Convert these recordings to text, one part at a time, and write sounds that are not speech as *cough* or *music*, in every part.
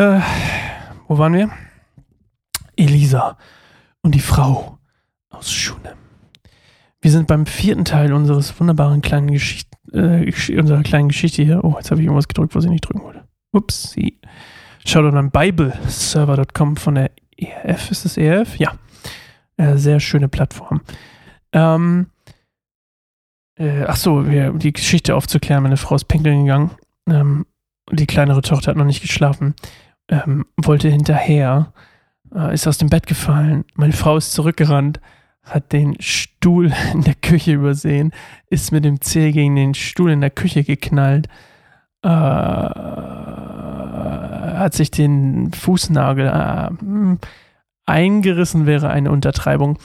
wo waren wir? Elisa und die Frau aus Schunem. Wir sind beim vierten Teil unseres wunderbaren kleinen Geschichte, äh, unserer kleinen Geschichte hier. Oh, jetzt habe ich irgendwas gedrückt, was ich nicht drücken wollte. Ups. Schaut an bibleserver.com von der ERF. Ist das ERF? Ja. Äh, sehr schöne Plattform. Ähm, äh, ach so, um die Geschichte aufzuklären. Meine Frau ist pinkeln gegangen. Ähm, die kleinere Tochter hat noch nicht geschlafen. Ähm, wollte hinterher. Äh, ist aus dem Bett gefallen. Meine Frau ist zurückgerannt hat den Stuhl *laughs* in der Küche übersehen, ist mit dem Zeh gegen den Stuhl in der Küche geknallt, äh, hat sich den Fußnagel äh, eingerissen, wäre eine Untertreibung.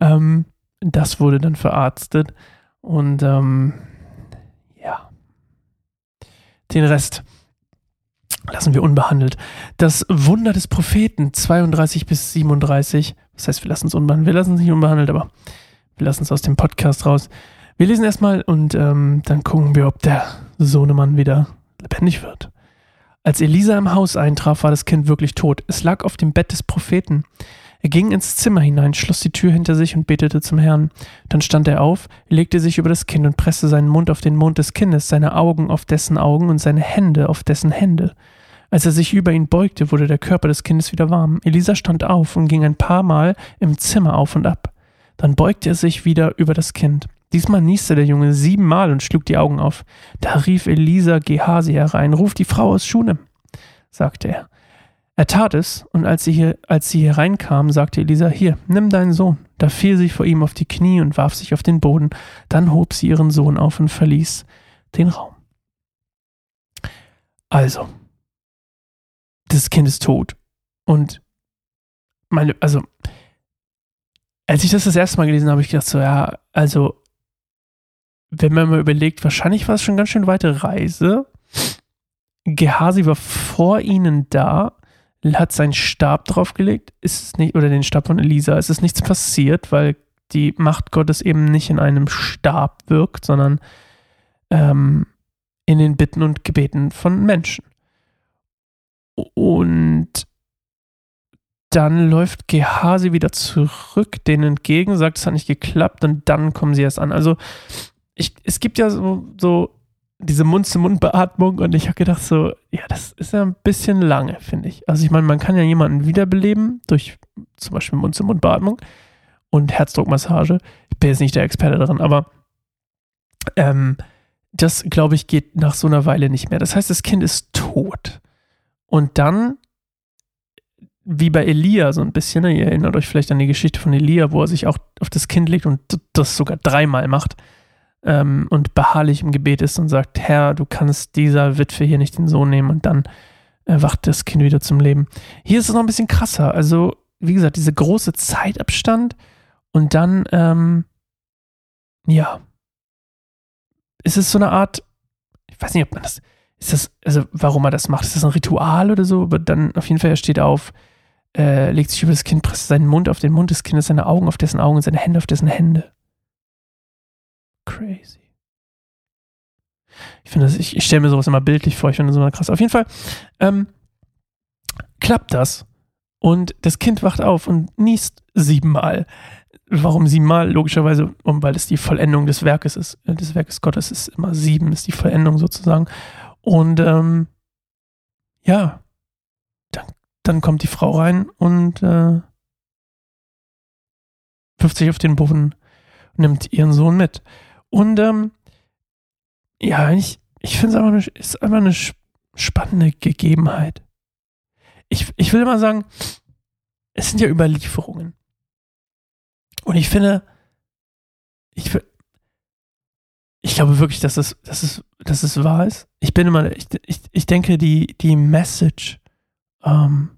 Ähm, das wurde dann verarztet und ähm, ja, den Rest lassen wir unbehandelt. Das Wunder des Propheten 32 bis 37 das heißt, wir lassen es unbehandelt. Wir lassen es nicht unbehandelt, aber wir lassen es aus dem Podcast raus. Wir lesen erstmal und ähm, dann gucken wir, ob der Sohnemann wieder lebendig wird. Als Elisa im Haus eintraf, war das Kind wirklich tot. Es lag auf dem Bett des Propheten. Er ging ins Zimmer hinein, schloss die Tür hinter sich und betete zum Herrn. Dann stand er auf, legte sich über das Kind und presste seinen Mund auf den Mund des Kindes, seine Augen auf dessen Augen und seine Hände auf dessen Hände. Als er sich über ihn beugte, wurde der Körper des Kindes wieder warm. Elisa stand auf und ging ein paar Mal im Zimmer auf und ab. Dann beugte er sich wieder über das Kind. Diesmal nieste der Junge siebenmal und schlug die Augen auf. Da rief Elisa Gehasi herein, ruf die Frau aus Schunem, sagte er. Er tat es, und als sie, hier, als sie hereinkam, sagte Elisa, hier, nimm deinen Sohn. Da fiel sie vor ihm auf die Knie und warf sich auf den Boden. Dann hob sie ihren Sohn auf und verließ den Raum. Also, das Kind ist tot. Und meine, also, als ich das das erste Mal gelesen habe, habe ich gedacht, so, ja, also, wenn man mal überlegt, wahrscheinlich war es schon ganz schön weite Reise. Gehasi war vor ihnen da, hat seinen Stab draufgelegt, ist es nicht, oder den Stab von Elisa, ist es nichts passiert, weil die Macht Gottes eben nicht in einem Stab wirkt, sondern ähm, in den Bitten und Gebeten von Menschen. Und dann läuft Gehasi wieder zurück, denen entgegen, sagt, es hat nicht geklappt und dann kommen sie erst an. Also ich, es gibt ja so, so diese Mund-zu-Mund-Beatmung und ich habe gedacht so, ja, das ist ja ein bisschen lange, finde ich. Also ich meine, man kann ja jemanden wiederbeleben durch zum Beispiel Mund-zu-Mund-Beatmung und Herzdruckmassage. Ich bin jetzt nicht der Experte daran, aber ähm, das, glaube ich, geht nach so einer Weile nicht mehr. Das heißt, das Kind ist tot. Und dann, wie bei Elia so ein bisschen, ne, ihr erinnert euch vielleicht an die Geschichte von Elia, wo er sich auch auf das Kind legt und das sogar dreimal macht ähm, und beharrlich im Gebet ist und sagt, Herr, du kannst dieser Witwe hier nicht den Sohn nehmen und dann erwacht das Kind wieder zum Leben. Hier ist es noch ein bisschen krasser. Also, wie gesagt, dieser große Zeitabstand und dann, ähm, ja, es ist so eine Art, ich weiß nicht, ob man das, ist das, also warum er das macht, ist das ein Ritual oder so? Aber dann auf jeden Fall, er steht auf, äh, legt sich über das Kind, presst seinen Mund auf den Mund des Kindes, seine Augen auf dessen Augen, seine Hände auf dessen Hände. Crazy. Ich finde das, ich, ich stelle mir sowas immer bildlich vor, ich finde das immer krass. Auf jeden Fall ähm, klappt das und das Kind wacht auf und niest siebenmal. Warum siebenmal? Logischerweise, weil es die Vollendung des Werkes ist. Des Werkes Gottes ist immer sieben, ist die Vollendung sozusagen. Und ähm, ja, dann, dann kommt die Frau rein und äh, wirft sich auf den Boden und nimmt ihren Sohn mit. Und ähm, ja, ich, ich finde es einfach, eine, ist einfach eine spannende Gegebenheit. Ich, ich will immer sagen, es sind ja Überlieferungen. Und ich finde, ich, ich glaube wirklich, dass es, dass es, dass es wahr ist. Ich bin immer, ich, ich, ich denke, die, die Message ähm,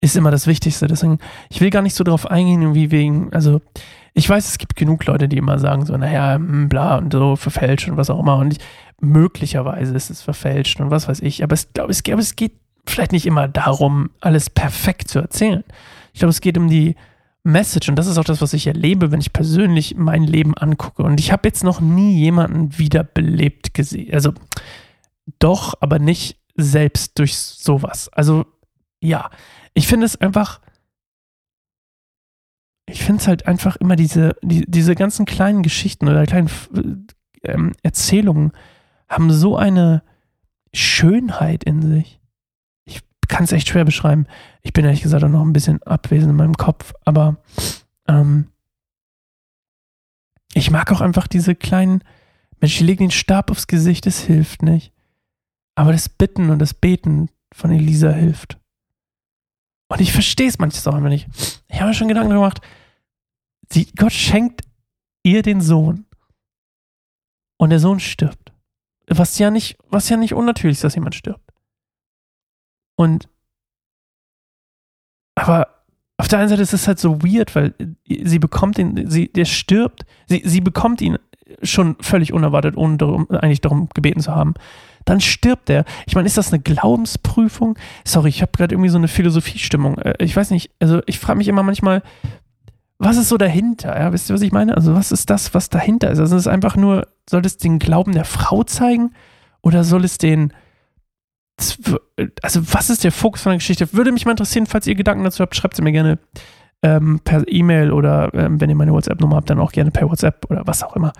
ist immer das Wichtigste. Deswegen, ich will gar nicht so darauf eingehen, wie wegen, also ich weiß, es gibt genug Leute, die immer sagen, so, naja, hm, bla und so verfälscht und was auch immer. Und ich, möglicherweise ist es verfälscht und was weiß ich. Aber ich glaube, es, glaube, es geht vielleicht nicht immer darum, alles perfekt zu erzählen. Ich glaube, es geht um die, Message. Und das ist auch das, was ich erlebe, wenn ich persönlich mein Leben angucke. Und ich habe jetzt noch nie jemanden wiederbelebt gesehen. Also doch, aber nicht selbst durch sowas. Also ja, ich finde es einfach, ich finde es halt einfach immer diese, die, diese ganzen kleinen Geschichten oder kleinen ähm, Erzählungen haben so eine Schönheit in sich. Kann es echt schwer beschreiben. Ich bin ehrlich gesagt auch noch ein bisschen abwesend in meinem Kopf, aber ähm, ich mag auch einfach diese kleinen, Mensch, ich lege den Stab aufs Gesicht, es hilft nicht. Aber das Bitten und das Beten von Elisa hilft. Und ich verstehe es manches auch immer nicht. Ich habe mir schon Gedanken gemacht, sie, Gott schenkt ihr den Sohn. Und der Sohn stirbt. Was ja nicht, was ja nicht unnatürlich ist, dass jemand stirbt. Und aber auf der einen Seite ist es halt so weird, weil sie bekommt ihn, sie, der stirbt, sie, sie bekommt ihn schon völlig unerwartet, ohne darum, eigentlich darum gebeten zu haben. Dann stirbt er. Ich meine, ist das eine Glaubensprüfung? Sorry, ich habe gerade irgendwie so eine Philosophiestimmung. Äh, ich weiß nicht, also ich frage mich immer manchmal, was ist so dahinter? Ja, wisst ihr, was ich meine? Also, was ist das, was dahinter ist? Also, es ist einfach nur, soll es den Glauben der Frau zeigen? Oder soll es den, also, was ist der Fokus von der Geschichte? Würde mich mal interessieren, falls ihr Gedanken dazu habt, schreibt sie mir gerne ähm, per E-Mail oder ähm, wenn ihr meine WhatsApp-Nummer habt, dann auch gerne per WhatsApp oder was auch immer.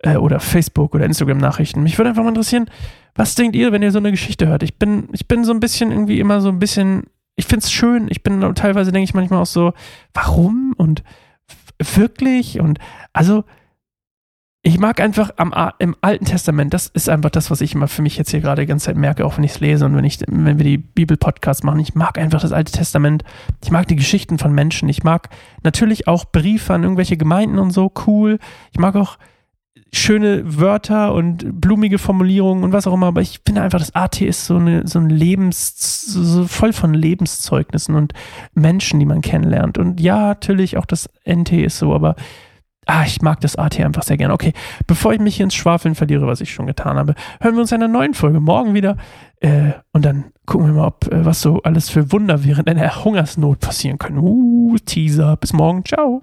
Äh, oder Facebook oder Instagram-Nachrichten. Mich würde einfach mal interessieren, was denkt ihr, wenn ihr so eine Geschichte hört? Ich bin, ich bin so ein bisschen irgendwie immer so ein bisschen ich finde es schön. Ich bin teilweise, denke ich manchmal auch so, warum und wirklich? Und also, ich mag einfach am, im Alten Testament, das ist einfach das, was ich immer für mich jetzt hier gerade die ganze Zeit merke, auch wenn ich es lese und wenn, ich, wenn wir die Bibel-Podcasts machen. Ich mag einfach das Alte Testament. Ich mag die Geschichten von Menschen. Ich mag natürlich auch Briefe an irgendwelche Gemeinden und so, cool. Ich mag auch schöne Wörter und blumige Formulierungen und was auch immer, aber ich finde einfach, das AT ist so, eine, so ein Lebens, so voll von Lebenszeugnissen und Menschen, die man kennenlernt. Und ja, natürlich auch das NT ist so, aber ah, ich mag das AT einfach sehr gerne. Okay, bevor ich mich hier ins Schwafeln verliere, was ich schon getan habe, hören wir uns in einer neuen Folge morgen wieder äh, und dann gucken wir mal, ob äh, was so alles für Wunder während einer Hungersnot passieren können. Uh, Teaser. Bis morgen. Ciao.